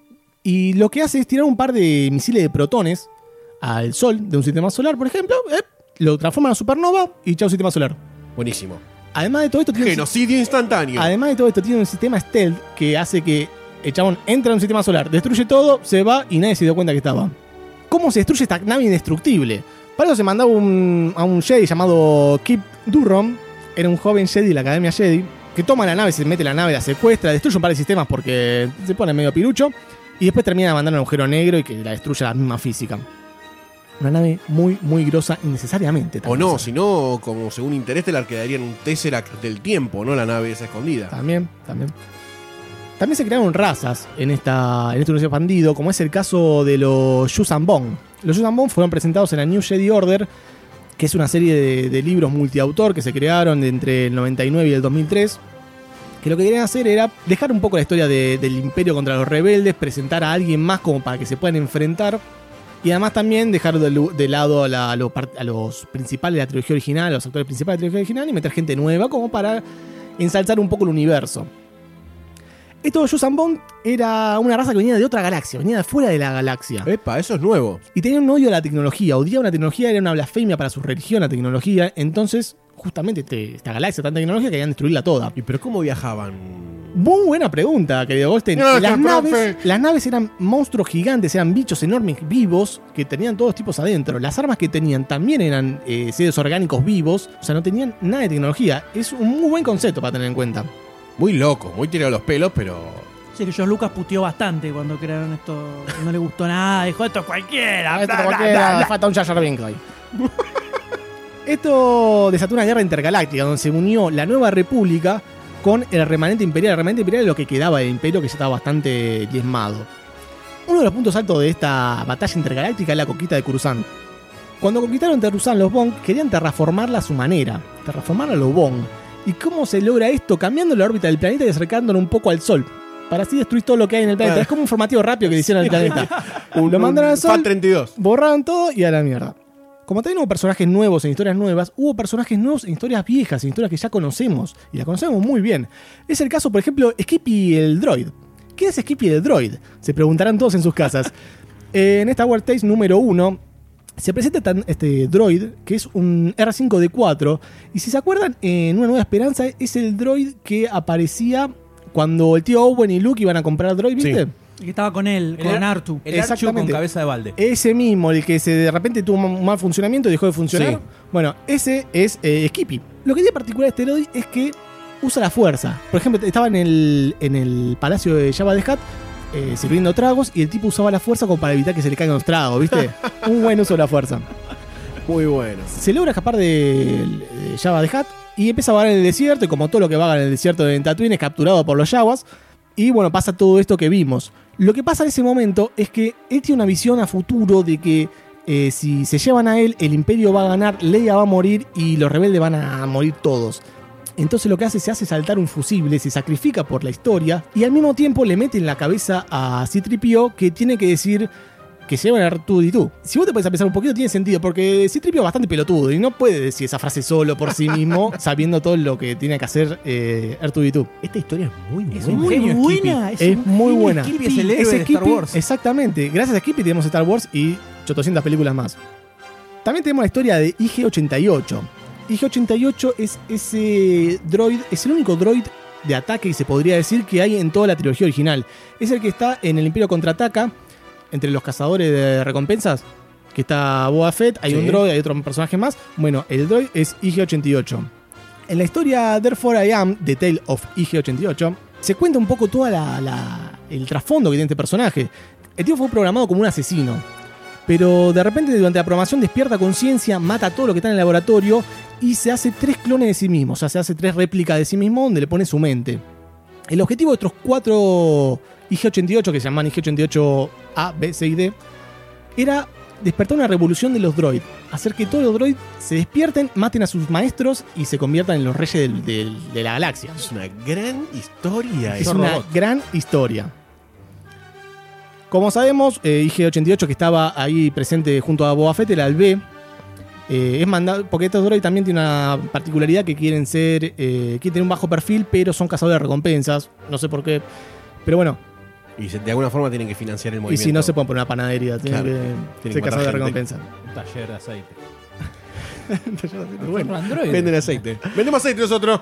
Y lo que hace es tirar un par de misiles de protones al Sol de un sistema solar, por ejemplo, eh, lo transforma en supernova y chao sistema solar. Buenísimo. Además de todo esto, tiene un, Genocidio instantáneo. además de todo esto, tiene un sistema stealth que hace que el chabón entra en un sistema solar, destruye todo, se va y nadie se dio cuenta que estaba. ¿Cómo se destruye esta nave indestructible? Para eso se mandaba un- a un Jedi llamado Kip Durham, era un joven Jedi de la Academia Jedi, que toma la nave, se mete la nave, la secuestra, destruye un par de sistemas porque se pone medio pirucho, y después termina de mandar un agujero negro y que la destruye la misma física. Una nave muy, muy grosa innecesariamente. O no, grosa. si no, como según Interestelar, quedaría en un Tesseract del tiempo, ¿no? La nave esa escondida. También, también. También se crearon razas en, esta, en este universo expandido, como es el caso de los Yuzambong. Los Yuzambong fueron presentados en la New Jedi Order, que es una serie de, de libros multiautor que se crearon entre el 99 y el 2003. Que lo que querían hacer era dejar un poco la historia de- del imperio contra los rebeldes, presentar a alguien más como para que se puedan enfrentar. Y además también dejar de, lado a, la- a los par- a los principales de la trilogía original, a los actores principales de la trilogía original y meter gente nueva como para ensalzar un poco el universo. Esto de Yuuzhan Vong era una raza que venía de otra galaxia, venía de fuera de la galaxia. Epa, eso es nuevo. Y tenía un odio a la tecnología, odiaba la tecnología, era una blasfemia para su religión la tecnología. Entonces, justamente este- esta galaxia tan tecnológica querían destruirla toda. ¿Y pero cómo viajaban? Muy buena pregunta, querido Goldstein. Gracias, las, naves, las naves eran monstruos gigantes, eran bichos enormes vivos que tenían todos tipos adentro. Las armas que tenían también eran eh, seres orgánicos vivos, o sea, no tenían nada de tecnología. Es un muy buen concepto para tener en cuenta. Muy loco, muy tirado los pelos, pero. Sí, que George Lucas puteó bastante cuando crearon esto. No le gustó nada, dijo esto es cualquiera. Esto bla, bla, cualquiera, bla, bla". falta un Jar Jar Binks ahí. Esto desató una guerra intergaláctica donde se unió la nueva república con el remanente imperial. El remanente imperial es lo que quedaba del imperio que ya estaba bastante diezmado. Uno de los puntos altos de esta batalla intergaláctica es la conquista de Coruscant. Cuando conquistaron Coruscant los Bong querían terraformarla a su manera, terraformarla a los Bong. ¿Y cómo se logra esto? Cambiando la órbita del planeta y acercándolo un poco al Sol. Para así destruir todo lo que hay en el planeta. Claro. Es como un formativo rápido que le hicieron al planeta. lo mandaron al Sol, FAT 32. borraron todo y a la mierda. Como también hubo personajes nuevos en historias nuevas, hubo personajes nuevos en historias viejas, en historias que ya conocemos, y las conocemos muy bien. Es el caso, por ejemplo, Skippy el Droid. ¿Qué es Skippy el Droid? Se preguntarán todos en sus casas. En esta War Tales número 1 se presenta este droid, que es un R5D4, y si se acuerdan, en Una Nueva Esperanza es el droid que aparecía cuando el tío Owen y Luke iban a comprar droid, ¿viste? Sí. Que estaba con él, El con Ar- Artu. El Archu con cabeza de balde. Ese mismo, el que se de repente tuvo un mal funcionamiento y dejó de funcionar. Sí. Bueno, ese es eh, Skippy. Lo que tiene particular este droid es que usa la fuerza. Por ejemplo, estaba en el, en el palacio de Jabba the Hutt eh, sirviendo tragos y el tipo usaba la fuerza como para evitar que se le caigan los tragos, ¿viste? un buen uso de la fuerza. Muy bueno. Se logra escapar de, de Jabba the Hutt y empieza a vagar en el desierto y como todo lo que vaga en el desierto de Tatooine es capturado por los Yaguas y bueno, pasa todo esto que vimos. Lo que pasa en ese momento es que él tiene una visión a futuro de que eh, si se llevan a él, el imperio va a ganar, Leia va a morir y los rebeldes van a morir todos. Entonces lo que hace se hace saltar un fusible, se sacrifica por la historia y al mismo tiempo le mete en la cabeza a C-3PO que tiene que decir que se llaman R2D2. Si vos te puedes pensar un poquito, tiene sentido, porque Citripio es bastante pelotudo y no puede decir esa frase solo por sí mismo, sabiendo todo lo que tiene que hacer eh, R2D2. Esta historia es muy Es buena. un Muy genio, buena. Es muy genio, buena. Skippy es el héroe Ese de Star Skippy- Wars. Exactamente. Gracias a Skippy tenemos Star Wars y 800 películas más. También tenemos la historia de IG-88. IG-88 es ese droid, es el único droid de ataque que se podría decir que hay en toda la trilogía original. Es el que está en el Imperio Contraataca, entre los cazadores de recompensas, que está Boba Fett, hay Sí. un droid, hay otro personaje más. Bueno, el droid es IG-88. En la historia Therefore I Am, The Tale of IG-88, se cuenta un poco todo el trasfondo que tiene este personaje. El tío fue programado como un asesino, pero de repente durante la programación despierta conciencia, mata a todo lo que está en el laboratorio y se hace tres clones de sí mismo, o sea, se hace tres réplicas de sí mismo donde le pone su mente. El objetivo de estos cuatro IG-88, que se llaman IG-88A, B, C y D, era despertar una revolución de los droids, hacer que todos los droids se despierten, maten a sus maestros y se conviertan en los reyes del- del- de la galaxia. Es una gran historia. Es una gran historia. Como sabemos, eh, IG-88 que estaba ahí presente junto a Boba Fett era el B. Eh, es mandado, porque estos droids también tienen una particularidad que quieren ser, eh, quieren tener un bajo perfil, pero son cazadores de recompensas. No sé por qué. Pero bueno, Y de alguna forma tienen que financiar el y movimiento. si no se pueden poner una panadería, tienen Claro. que que ser cazadores de recompensas. Un taller de aceite. Bueno, Otro androide. Venden aceite. Vendemos aceite nosotros.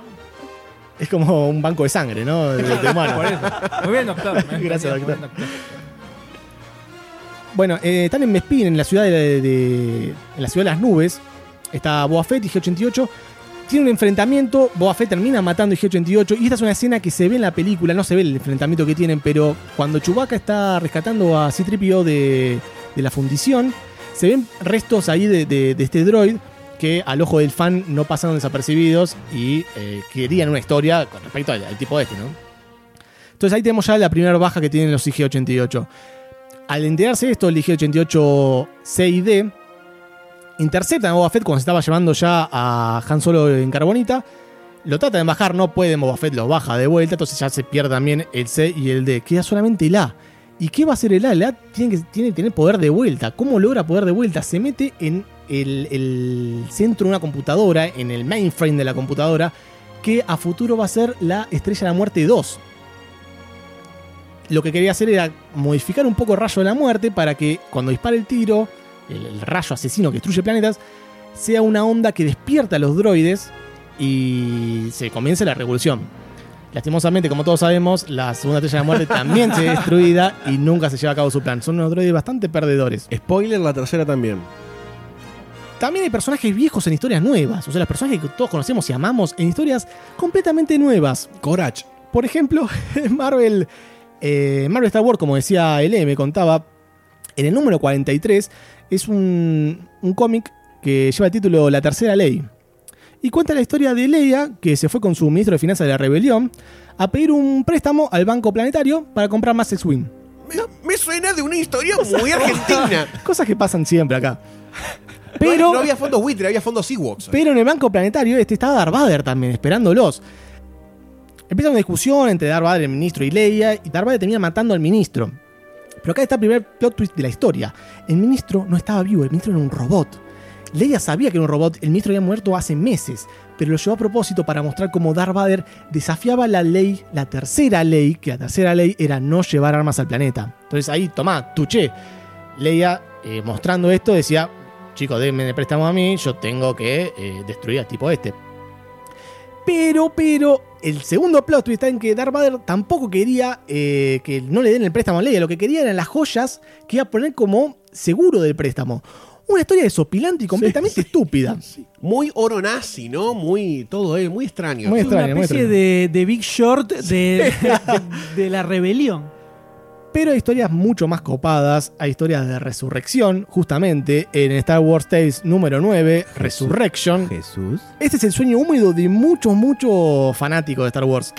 es como un banco de sangre, ¿no? De, de humanos. Por eso. Muy bien, doctor. Gracias, Muy bien, doctor. Bueno, eh, están en Bespin, en la ciudad de, en la ciudad de las nubes. Está Boba Fett y G88. Tiene un enfrentamiento. Boba Fett termina matando a G88. Y esta es una escena que se ve en la película. No se ve el enfrentamiento que tienen, pero cuando Chewbacca está rescatando a C-3PO de, de la fundición, se ven restos ahí de este droid que al ojo del fan no pasaron desapercibidos y eh, querían una historia con respecto al, al tipo este, ¿no? Entonces ahí tenemos ya la primera baja que tienen los IG-88. Al enterarse de esto, el IG-88 C y D interceptan a Boba Fett cuando se estaba llevando ya a Han Solo en Carbonita. Lo tratan de bajar, no pueden, Boba Fett los baja de vuelta, entonces ya se pierde también el C y el D. Queda solamente el A. ¿Y qué va a hacer el A? El A tiene que, tiene que tener poder de vuelta. ¿Cómo logra poder de vuelta? Se mete en el, el centro de una computadora, en el mainframe de la computadora, que a futuro va a ser la Estrella de la Muerte 2 lo que quería hacer era modificar un poco el rayo de la muerte para que cuando dispare el tiro, el, el rayo asesino que destruye planetas, sea una onda que despierta a los droides y se comience la revolución. Lastimosamente, como todos sabemos, la segunda estrella de la muerte también se ve destruida y nunca se lleva a cabo su plan. Son unos droides bastante perdedores. Spoiler, la tercera también. También hay personajes viejos en historias nuevas. O sea, los personajes que todos conocemos y amamos en historias completamente nuevas. Corach. Por ejemplo, Marvel, eh, Marvel Star Wars, como decía L, me contaba, en el número 43 es un, un cómic que lleva el título La Tercera Ley. Y cuenta la historia de Leia, que se fue con su ministro de Finanzas de la Rebelión, a pedir un préstamo al Banco Planetario para comprar más X-Wing. Me, me suena de una historia muy argentina. Cosas que pasan siempre acá. Pero Pero, no, había fondos buitre, había fondos Ewoks. pero en el Banco Planetario este estaba Darth Vader también, esperándolos. Empieza una discusión entre Darth Vader, el ministro, y Leia, y Darth Vader termina matando al ministro. Pero acá está el primer plot twist de la historia. El ministro no estaba vivo, el ministro era un robot. Leia sabía que era un robot, el ministro había muerto hace meses, pero lo llevó a propósito para mostrar cómo Darth Vader desafiaba la ley, la tercera ley, que la tercera ley era no llevar armas al planeta. Entonces ahí, tomá, tuché. Leia, eh, mostrando esto, decía, chicos, denme el préstamo a mí, yo tengo que eh, destruir al tipo este. Pero, pero, el segundo plot twist está en que Darth Vader tampoco quería eh, que no le den el préstamo a Leia. Lo que quería eran las joyas que iba a poner como seguro del préstamo. Una historia desopilante y completamente estúpida. Muy oro nazi, ¿no? Muy. Todo es muy extraño. Muy Es una muy especie extraño. de, de Big Short de, de- de la rebelión. Pero hay historias mucho más copadas. Hay historias de resurrección, justamente en Star Wars Tales número 9, Resurrection. Jesús. Este es el sueño húmedo de muchos, muchos fanáticos de Star Wars.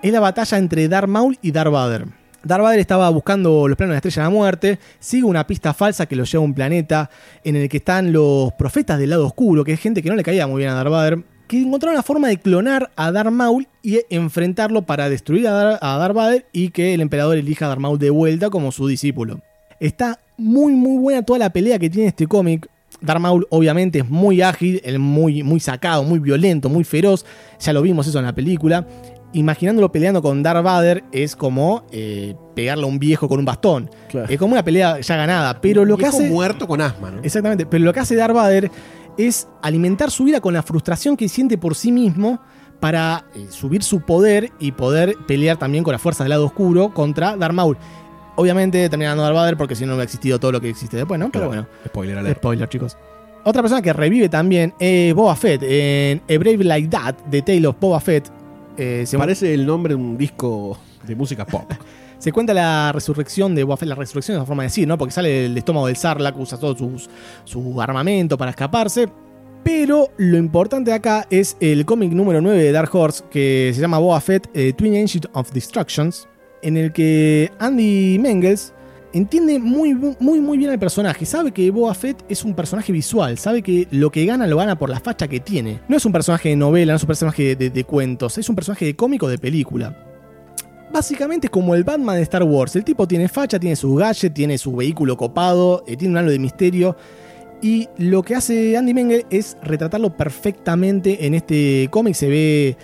Es la batalla entre Darth Maul y Darth Vader. Darth Vader estaba buscando los planos de la Estrella de la Muerte, sigue una pista falsa que lo lleva a un planeta en el que están los profetas del lado oscuro, que es gente que no le caía muy bien a Darth Vader, que encontraron la forma de clonar a Darth Maul y enfrentarlo para destruir a, Dar- a Darth Vader y que el emperador elija a Darth Maul de vuelta como su discípulo. Está muy, muy buena toda la pelea que tiene este cómic. Darth Maul obviamente es muy ágil, muy, muy sacado, muy violento, muy feroz. Ya lo vimos eso en la película. Imaginándolo peleando con Darth Vader es como eh, pegarle a un viejo con un bastón. Claro. Es como una pelea ya ganada. Pero lo que hace... muerto con asma, ¿no? Exactamente, pero lo que hace Darth Vader es alimentar su vida con la frustración que siente por sí mismo para eh, subir su poder y poder pelear también con las fuerzas del lado oscuro contra Darth Maul. Obviamente terminando Darth Vader porque si no hubiera existido todo lo que existe después, ¿no? Pero bueno, Spoiler alert. spoiler, chicos. Otra persona que revive también es Boba Fett en A Brave Like That, de Tale of Boba Fett. Eh, se, Se parece el nombre de un disco de música pop. se cuenta la resurrección de Boba la resurrección es una forma de decir, ¿no? Porque sale del estómago del Sarlacc, usa todo su armamento para escaparse. Pero lo importante acá es el cómic número 9 de Dark Horse, que se llama Boba Fett eh, Twin Engine of Destructions, en el que Andy Mengels entiende muy, muy, muy bien al personaje. Sabe que Boba Fett es un personaje visual, sabe que lo que gana lo gana por la facha que tiene. No es un personaje de novela, no es un personaje de, de cuentos, es un personaje de cómico de película. Básicamente como el Batman de Star Wars. El tipo tiene facha, tiene su gadget, tiene su vehículo copado, eh, tiene un halo de misterio. Y lo que hace Andy Mengel es retratarlo perfectamente en este cómic. Se ve.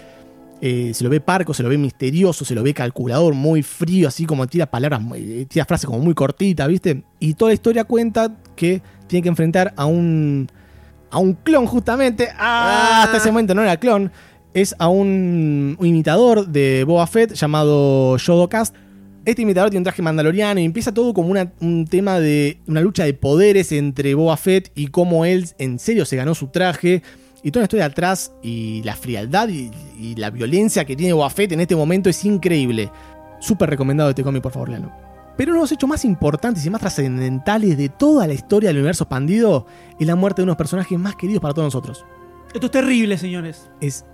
eh, se lo ve parco, se lo ve misterioso, se lo ve calculador, muy frío, así como tira palabras, eh, tira frases como muy cortitas, ¿viste? Y toda la historia cuenta que tiene que enfrentar a un. a un clon, justamente. Ah, hasta ese momento no era clon. Es a un, un imitador de Boba Fett llamado Yodocast. Este imitador tiene un traje mandaloriano y empieza todo como una- un tema de una lucha de poderes entre Boba Fett y cómo él en serio se ganó su traje. Y toda la historia atrás y la frialdad y, y la violencia que tiene Boba Fett en este momento es increíble. Súper recomendado este cómic, por favor, leanlo. Pero uno de los hechos más importantes y más trascendentales de toda la historia del universo expandido es la muerte de unos personajes más queridos para todos nosotros. Esto es terrible, señores. Es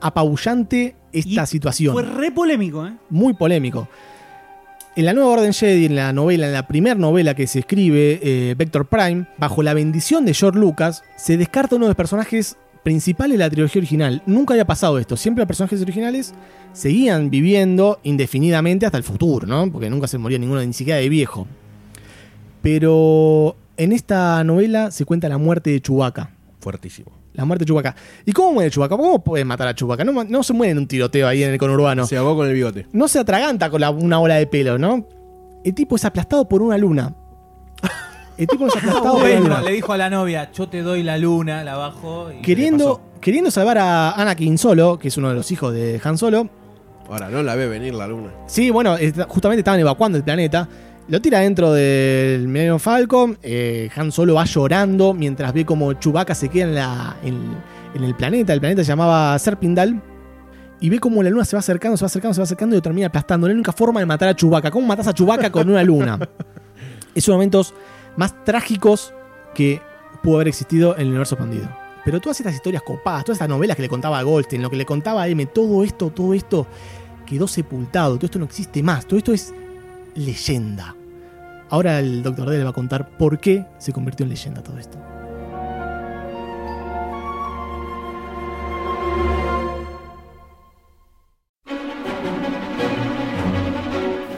apabullante esta Y situación Fue re polémico, ¿eh? muy polémico. En la nueva Orden Jedi, en la novela, en la primera novela que se escribe, eh, Vector Prime, bajo la bendición de George Lucas, se descarta uno de los personajes principales de la trilogía original. Nunca había pasado esto. Siempre los personajes originales seguían viviendo indefinidamente hasta el futuro, ¿no? Porque nunca se moría ninguno, ni siquiera de viejo. Pero en esta novela se cuenta la muerte de Chewbacca. Fuertísimo. La muerte de Chewbacca. ¿Y cómo muere Chewbacca? ¿Cómo puede matar a Chewbacca? No, no se muere en un tiroteo ahí en el conurbano Se ahogó con el bigote. no se atraganta con la- una ola de pelo, ¿no? El tipo es aplastado por una luna. El tipo es aplastado por una luna. le dijo a la novia, yo te doy la luna, la bajo. Y Queriendo, queriendo salvar a Anakin Solo, que es uno de los hijos de Han Solo. Ahora, no la ve venir la luna. Sí, bueno, justamente estaban evacuando el planeta. Lo tira dentro del Millennium Falcon. eh, Han Solo va llorando mientras ve como Chewbacca se queda en, la, en, en el planeta. El planeta se llamaba Serpindal. Y ve como la luna se va acercando, se va acercando, se va acercando y lo termina aplastando. La única forma de matar a Chewbacca. ¿Cómo matas a Chewbacca con una luna? es uno de los momentos más trágicos que pudo haber existido en el universo expandido. Pero todas estas historias copadas, todas estas novelas que le contaba a Goldstein, lo que le contaba a M, todo esto, todo esto quedó sepultado. Todo esto no existe más. Todo esto es leyenda. Ahora el Dr. D le va a contar por qué se convirtió en leyenda todo esto.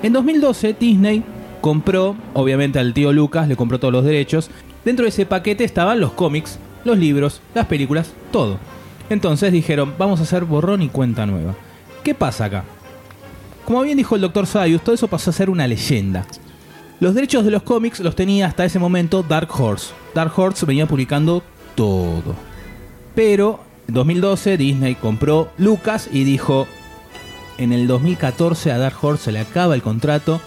En 2012, Disney compró, obviamente al tío Lucas, le compró todos los derechos. Dentro de ese paquete estaban los cómics, los libros, las películas, todo. Entonces dijeron, vamos a hacer borrón y cuenta nueva. ¿Qué pasa acá? Como bien dijo el Dr. Sayus, todo eso pasó a ser una leyenda. Los derechos de los cómics los tenía hasta ese momento Dark Horse. Dark Horse venía publicando todo. Pero en 2012 Disney compró Lucas y dijo, en el 2014 a Dark Horse se le acaba el contrato.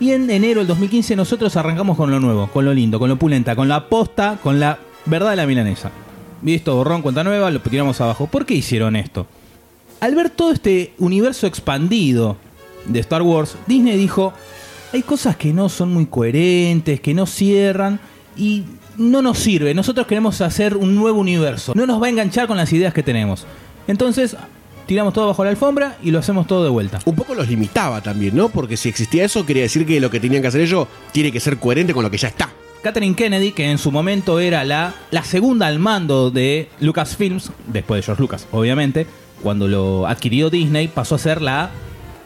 Y en enero del 2015 nosotros arrancamos con lo nuevo, con lo lindo, con lo pulenta, con la posta, con la verdad de la milanesa. Visto, borrón, cuenta nueva, lo tiramos abajo. ¿Por qué hicieron esto? Al ver todo este universo expandido de Star Wars, Disney dijo, hay cosas que no son muy coherentes, que no cierran y no nos sirve. Nosotros queremos hacer un nuevo universo. No nos va a enganchar con las ideas que tenemos. Entonces, tiramos todo bajo la alfombra y lo hacemos todo de vuelta. Un poco los limitaba también, ¿no? Porque si existía eso, quería decir que lo que tenían que hacer ellos tiene que ser coherente con lo que ya está. Catherine Kennedy, que en su momento era la, la segunda al mando de Lucasfilms, después de George Lucas, obviamente, cuando lo adquirió Disney, pasó a ser la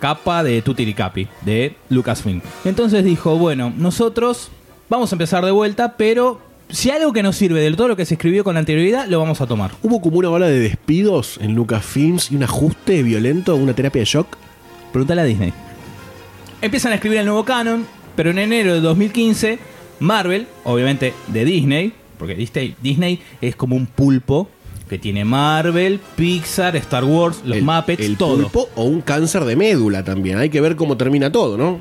capa de Tutiricapi de Lucasfilm. Entonces dijo, bueno, nosotros vamos a empezar de vuelta, pero si algo que nos sirve de todo lo que se escribió con anterioridad, lo vamos a tomar. Hubo como una ola de despidos en Lucasfilms y un ajuste violento, una terapia de shock. Pregúntale a Disney. Empiezan a escribir el nuevo canon, pero en enero de 2015, Marvel, obviamente de Disney, porque Disney, Disney es como un pulpo que tiene Marvel, Pixar, Star Wars, los el, Muppets, el todo. pulpo o un cáncer de médula también. Hay que ver cómo termina todo, ¿no?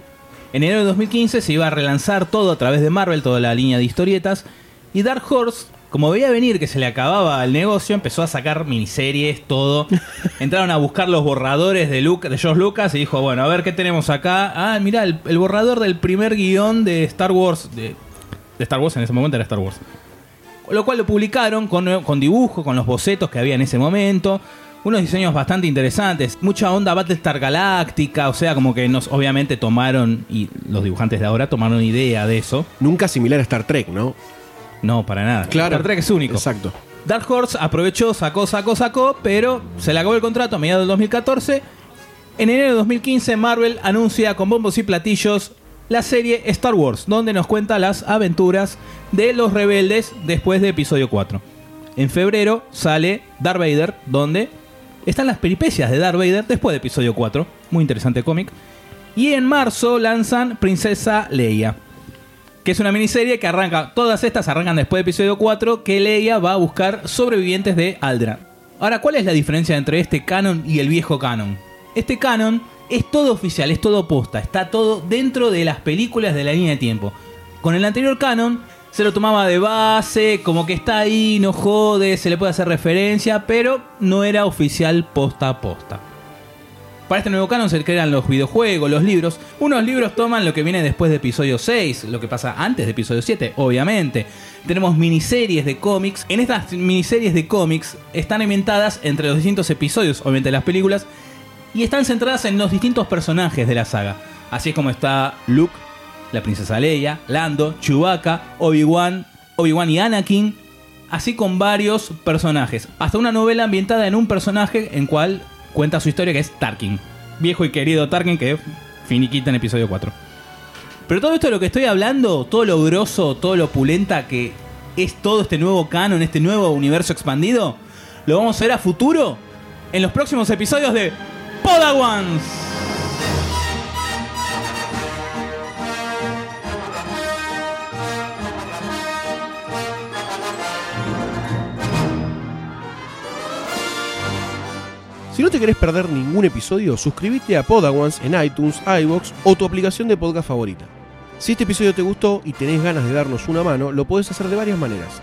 En enero de 2015 se iba a relanzar todo a través de Marvel, toda la línea de historietas. Y Dark Horse, como veía venir que se le acababa el negocio, empezó a sacar miniseries, todo. Entraron a buscar los borradores de, Luke, de George Lucas y dijo, bueno, a ver qué tenemos acá. Ah, mira, el, el borrador del primer guion de Star Wars. De, de Star Wars en ese momento era Star Wars. Lo cual lo publicaron con, con dibujo, con los bocetos que había en ese momento. Unos diseños bastante interesantes. Mucha onda Battlestar Galáctica. O sea, como que nos obviamente tomaron, y los dibujantes de ahora tomaron idea de eso. Nunca similar a Star Trek, ¿no? No, para nada. Star Trek es único. Exacto. Dark Horse aprovechó, sacó, sacó, sacó, pero se le acabó el contrato a mediados del 2014. En enero de 2015, Marvel anuncia con bombos y platillos la serie Star Wars, donde nos cuenta las aventuras de los rebeldes después de episodio 4. En febrero sale Darth Vader, donde están las peripecias de Darth Vader después de episodio 4. Muy interesante cómic. Y en marzo lanzan Princesa Leia que es una miniserie que arranca, todas estas arrancan después de episodio 4, que Leia va a buscar sobrevivientes de Aldran. Ahora, ¿cuál es la diferencia entre este canon y el viejo canon? Este canon es todo oficial, es todo posta, está todo dentro de las películas de la línea de tiempo. Con el anterior canon se lo tomaba de base, como que está ahí, no jode, se le puede hacer referencia, pero no era oficial posta a posta. Para este nuevo canon se crean los videojuegos, los libros. Unos libros toman lo que viene después de episodio 6, lo que pasa antes de episodio 7, obviamente. Tenemos miniseries de cómics. En estas miniseries de cómics están inventadas entre los distintos episodios, obviamente las películas, y están centradas en los distintos personajes de la saga. Así es como está Luke, la princesa Leia, Lando, Chewbacca, Obi-Wan, Obi-Wan y Anakin, así con varios personajes. Hasta una novela ambientada en un personaje en cual cuenta su historia que es Tarkin. Viejo y querido Tarkin que finiquita en episodio 4. Pero todo esto de lo que estoy hablando, todo lo grosso, todo lo opulenta que es todo este nuevo canon, este nuevo universo expandido, lo vamos a ver a futuro en los próximos episodios de Podawans. Si no te querés perder ningún episodio, suscríbete a Podawans en iTunes, iBox o tu aplicación de podcast favorita. Si este episodio te gustó y tenés ganas de darnos una mano, lo podés hacer de varias maneras.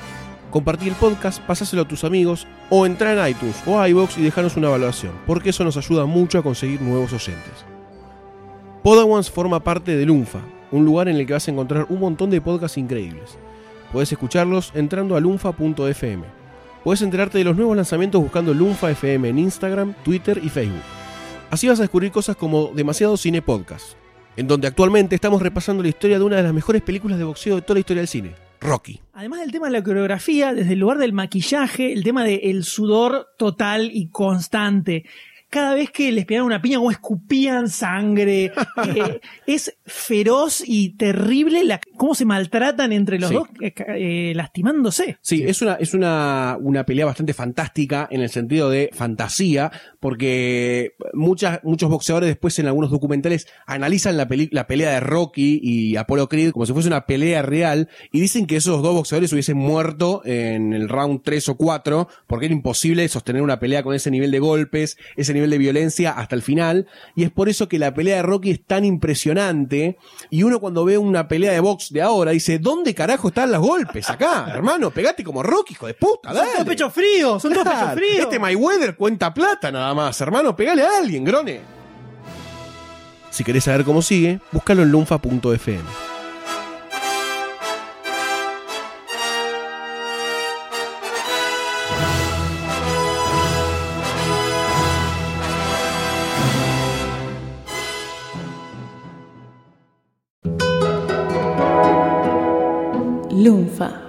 Compartir el podcast, pasáselo a tus amigos o entrar en iTunes o iBox y dejarnos una evaluación, porque eso nos ayuda mucho a conseguir nuevos oyentes. Podawans forma parte de Lunfa, un lugar en el que vas a encontrar un montón de podcasts increíbles. Puedes escucharlos entrando a lunfa.fm. Puedes enterarte de los nuevos lanzamientos buscando Lunfa FM en Instagram, Twitter y Facebook. Así vas a descubrir cosas como Demasiado Cine Podcast, en donde actualmente estamos repasando la historia de una de las mejores películas de boxeo de toda la historia del cine, Rocky. Además del tema de la coreografía, desde el lugar del maquillaje, el tema del sudor total y constante. Cada vez que les pegaban una piña, como escupían sangre. Eh, es feroz y terrible la, cómo se maltratan entre los Sí. dos, eh, eh, lastimándose. Sí, es una, es una, una pelea bastante fantástica en el sentido de fantasía, porque muchas, muchos boxeadores después en algunos documentales analizan la, peli- la pelea de Rocky y Apollo Creed como si fuese una pelea real y dicen que esos dos boxeadores hubiesen muerto en el round 3 o 4 porque era imposible sostener una pelea con ese nivel de golpes, ese nivel de violencia hasta el final y es por eso que la pelea de Rocky es tan impresionante y uno cuando ve una pelea de box de ahora dice, ¿dónde carajo están los golpes acá? Hermano, pegate como Rocky, hijo de puta, Son dale. pechos fríos, son todos pechos fríos. Este Mayweather cuenta plata nada más, hermano, pegale a alguien, grone. Si querés saber cómo sigue, búscalo en lunfa.fm. Lunfa.